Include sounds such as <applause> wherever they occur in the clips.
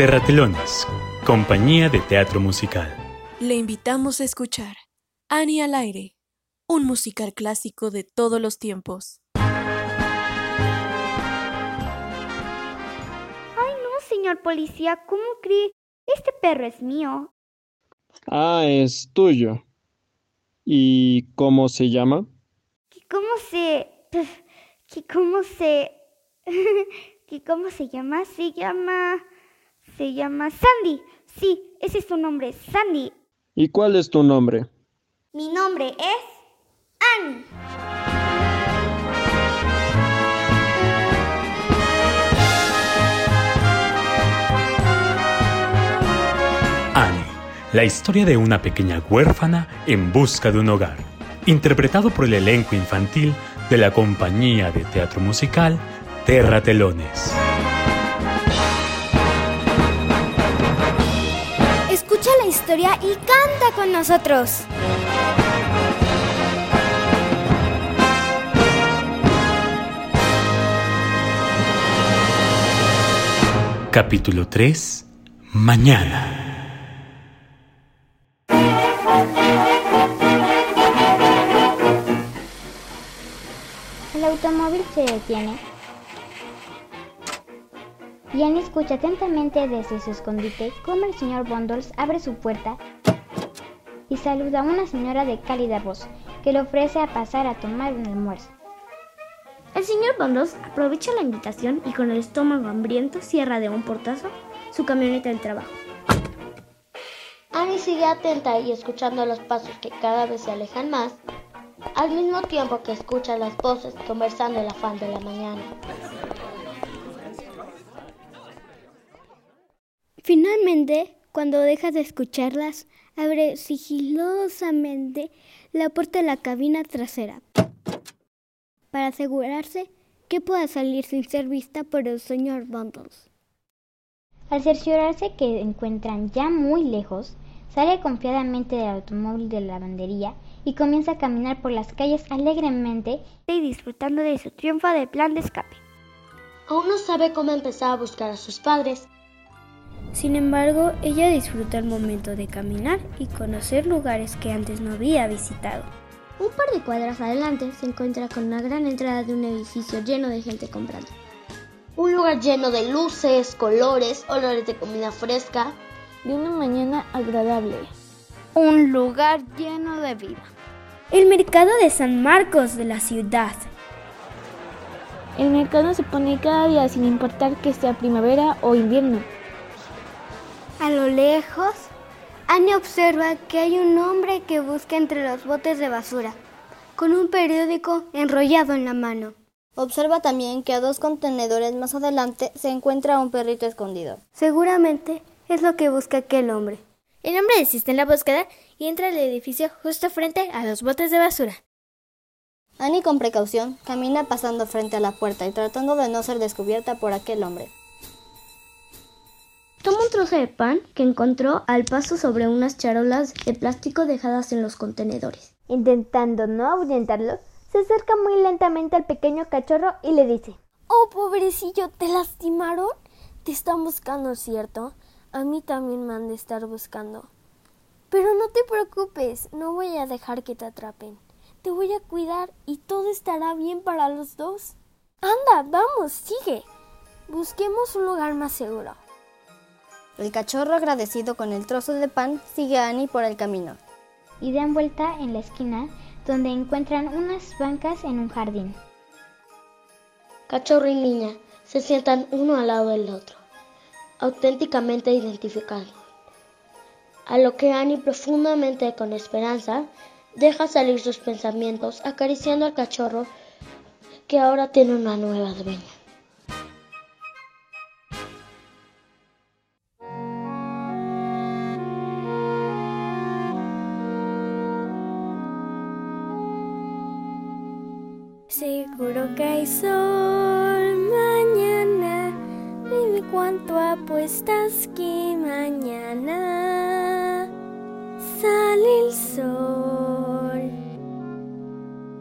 Terratelones, compañía de teatro musical. Le invitamos a escuchar Annie al aire, un musical clásico de todos los tiempos. Ay, no, señor policía, ¿cómo cree? Este perro es mío. Ah, es tuyo. ¿Y cómo se llama? ¿Qué cómo se... ¿Qué cómo se... <laughs> ¿Qué cómo se llama? Se llama... Se llama Sandy. Sí, ese es su nombre, Sandy. ¿Y cuál es tu nombre? Mi nombre es Annie. Annie, la historia de una pequeña huérfana en busca de un hogar, interpretado por el elenco infantil de la compañía de teatro musical Terratelones. Historia y canta con nosotros. Capítulo 3. Mañana. El automóvil se detiene. Y Annie escucha atentamente desde su escondite cómo el señor Bundles abre su puerta y saluda a una señora de cálida voz que le ofrece a pasar a tomar un almuerzo. El señor Bundles aprovecha la invitación y con el estómago hambriento cierra de un portazo su camioneta del trabajo. Annie sigue atenta y escuchando los pasos que cada vez se alejan más, al mismo tiempo que escucha las voces conversando el afán de la mañana. Finalmente, cuando deja de escucharlas, abre sigilosamente la puerta de la cabina trasera para asegurarse que pueda salir sin ser vista por el señor Bundles. Al cerciorarse que encuentran ya muy lejos, sale confiadamente del automóvil de la lavandería y comienza a caminar por las calles alegremente y disfrutando de su triunfo de plan de escape. Aún no sabe cómo empezar a buscar a sus padres. Sin embargo, ella disfruta el momento de caminar y conocer lugares que antes no había visitado. Un par de cuadras adelante se encuentra con una gran entrada de un edificio lleno de gente comprando. Un lugar lleno de luces, colores, olores de comida fresca. De una mañana agradable. Un lugar lleno de vida. El mercado de San Marcos de la ciudad. El mercado se pone cada día sin importar que sea primavera o invierno. A lo lejos, Annie observa que hay un hombre que busca entre los botes de basura, con un periódico enrollado en la mano. Observa también que a dos contenedores más adelante se encuentra un perrito escondido. Seguramente es lo que busca aquel hombre. El hombre desiste en la búsqueda y entra al edificio justo frente a los botes de basura. Annie con precaución camina pasando frente a la puerta y tratando de no ser descubierta por aquel hombre. Toma un trozo de pan que encontró al paso sobre unas charolas de plástico dejadas en los contenedores. Intentando no ahuyentarlo, se acerca muy lentamente al pequeño cachorro y le dice Oh, pobrecillo, ¿te lastimaron? Te están buscando, ¿cierto? A mí también me han de estar buscando. Pero no te preocupes, no voy a dejar que te atrapen. Te voy a cuidar y todo estará bien para los dos. Anda, vamos, sigue. Busquemos un lugar más seguro. El cachorro, agradecido con el trozo de pan, sigue a Annie por el camino. Y dan vuelta en la esquina donde encuentran unas bancas en un jardín. Cachorro y niña se sientan uno al lado del otro, auténticamente identificados. A lo que Annie, profundamente con esperanza, deja salir sus pensamientos acariciando al cachorro que ahora tiene una nueva dueña. Seguro que hay sol mañana. Dime cuánto apuestas que mañana sale el sol.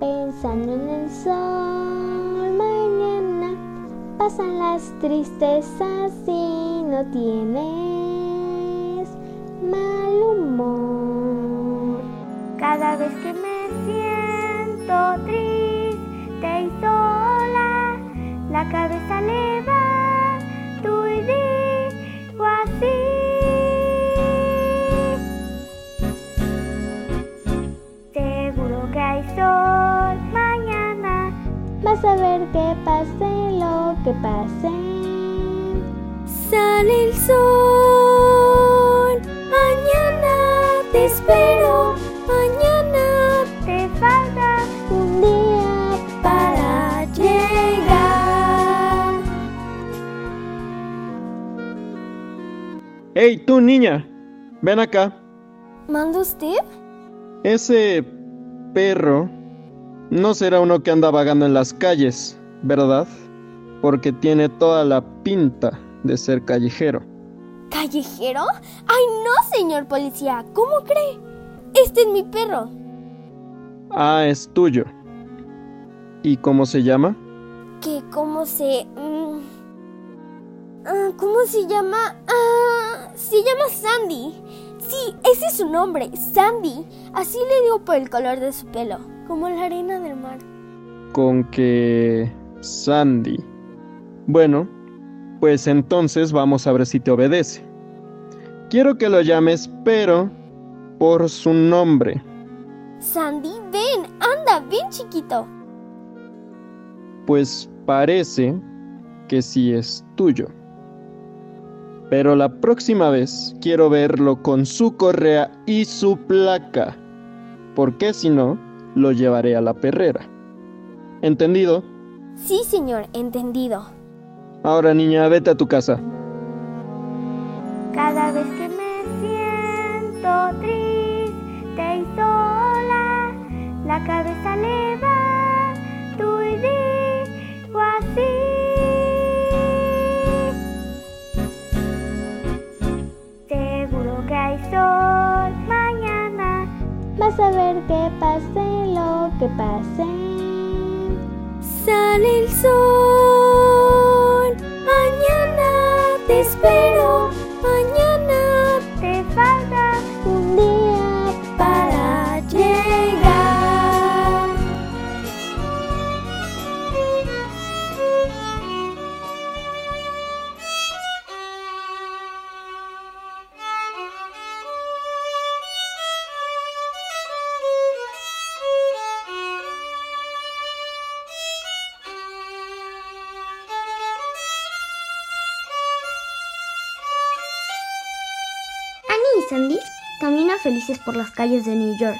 Pensando en el sol mañana, pasan las tristezas y no tienes mal humor. Cada vez que me cabeza le ¡Hey, tú niña! Ven acá. ¿Manda usted? Ese perro no será uno que anda vagando en las calles, ¿verdad? Porque tiene toda la pinta de ser callejero. ¿Callejero? ¡Ay, no, señor policía! ¿Cómo cree? Este es mi perro. Ah, es tuyo. ¿Y cómo se llama? ¿Qué? ¿Cómo se...? mm, ah, ¿Cómo se llama? Ah, se llama Sandy. Sí, ese es su nombre, Sandy. Así le digo por el color de su pelo, como la arena del mar. Con que... Sandy. Bueno, pues entonces vamos a ver si te obedece. Quiero que lo llames, pero por su nombre. Sandy, ven, anda, ven chiquito. Pues parece que sí es tuyo. Pero la próxima vez quiero verlo con su correa y su placa. Porque si no, lo llevaré a la perrera. ¿Entendido? Sí, señor, entendido. Ahora niña, vete a tu casa. Cada vez que me siento triste y sola, la cabeza le va, Sandy caminan felices por las calles de New York.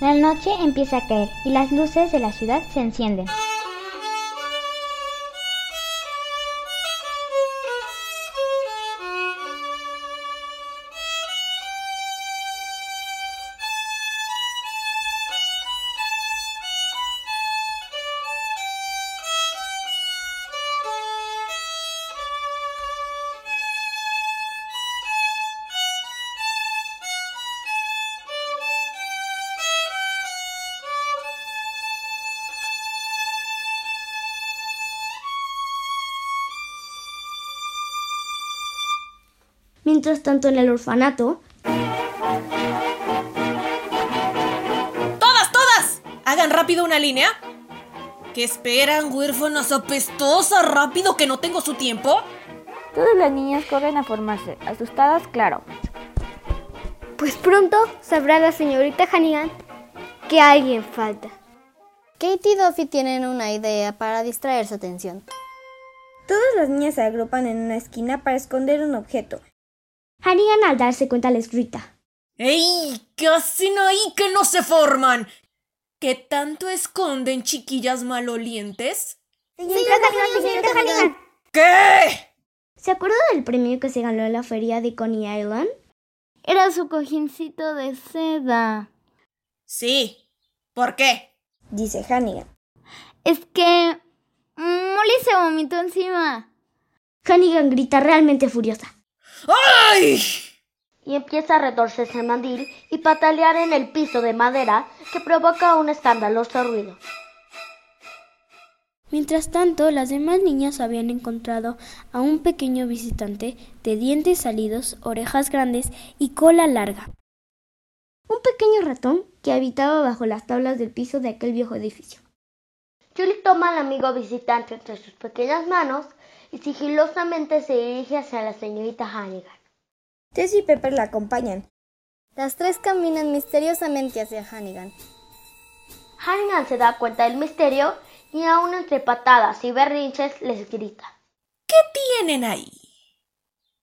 La noche empieza a caer y las luces de la ciudad se encienden. Mientras tanto, en el orfanato, ¡Todas, todas! Hagan rápido una línea. ¿Qué esperan, huérfanas apestosas? ¡Rápido que no tengo su tiempo! Todas las niñas corren a formarse, asustadas, claro. pues pronto sabrá la señorita Hannigan que alguien falta. Kate y Duffy tienen una idea para distraer su atención. Todas las niñas se agrupan en una esquina para esconder un objeto. Hannigan al darse cuenta les grita. ¡Ey! ¿Qué hacen ahí que no se forman? ¿Qué tanto esconden, chiquillas malolientes? Señorita señorita Hannigan. ¿Qué? ¿Se acuerda del premio que se ganó en la feria de Coney Island? Era su cojincito de seda. Sí. ¿Por qué? Dice Hannigan. Es que... Molly se vomitó encima. Hannigan grita realmente furiosa. ¡Ay! y empieza a retorcerse el mandil y patalear en el piso de madera que provoca un escandaloso ruido. Mientras tanto, las demás niñas habían encontrado a un pequeño visitante de dientes salidos, orejas grandes y cola larga. Un pequeño ratón que habitaba bajo las tablas del piso de aquel viejo edificio. Julie toma al amigo visitante entre sus pequeñas manos y sigilosamente se dirige hacia la señorita Hannigan. Tess y Pepper la acompañan. Las tres caminan misteriosamente hacia Hannigan. Hannigan se da cuenta del misterio y aún entre patadas y berrinches les grita. ¿Qué tienen ahí?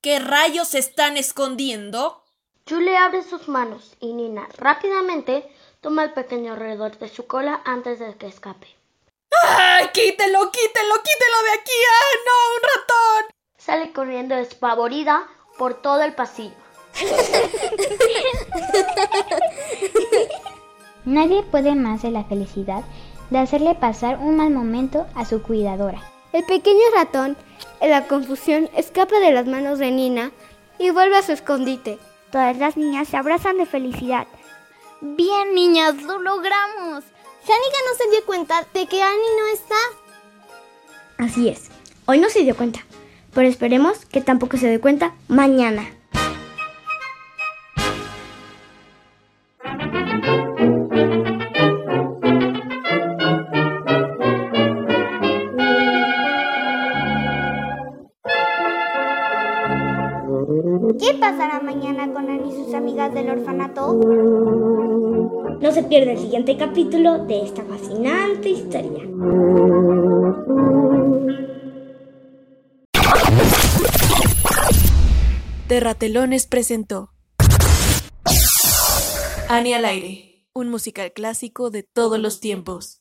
¿Qué rayos están escondiendo? Julie abre sus manos y Nina rápidamente toma el pequeño alrededor de su cola antes de que escape. ¡Ay, quítelo, quítelo, quítelo de aquí! ¡Ah, no, un ratón! Sale corriendo despavorida por todo el pasillo. Nadie puede más de la felicidad de hacerle pasar un mal momento a su cuidadora. El pequeño ratón, en la confusión, escapa de las manos de Nina y vuelve a su escondite. Todas las niñas se abrazan de felicidad. Bien, niñas, lo logramos. Hannigan no se dio cuenta de que Annie no está. Así es. Hoy no se dio cuenta, pero esperemos que tampoco se dé cuenta mañana. ¿Qué pasará mañana con Annie y sus amigas del orfanato? Se pierda el siguiente capítulo de esta fascinante historia. Terratelones presentó Annie al aire, un musical clásico de todos los tiempos.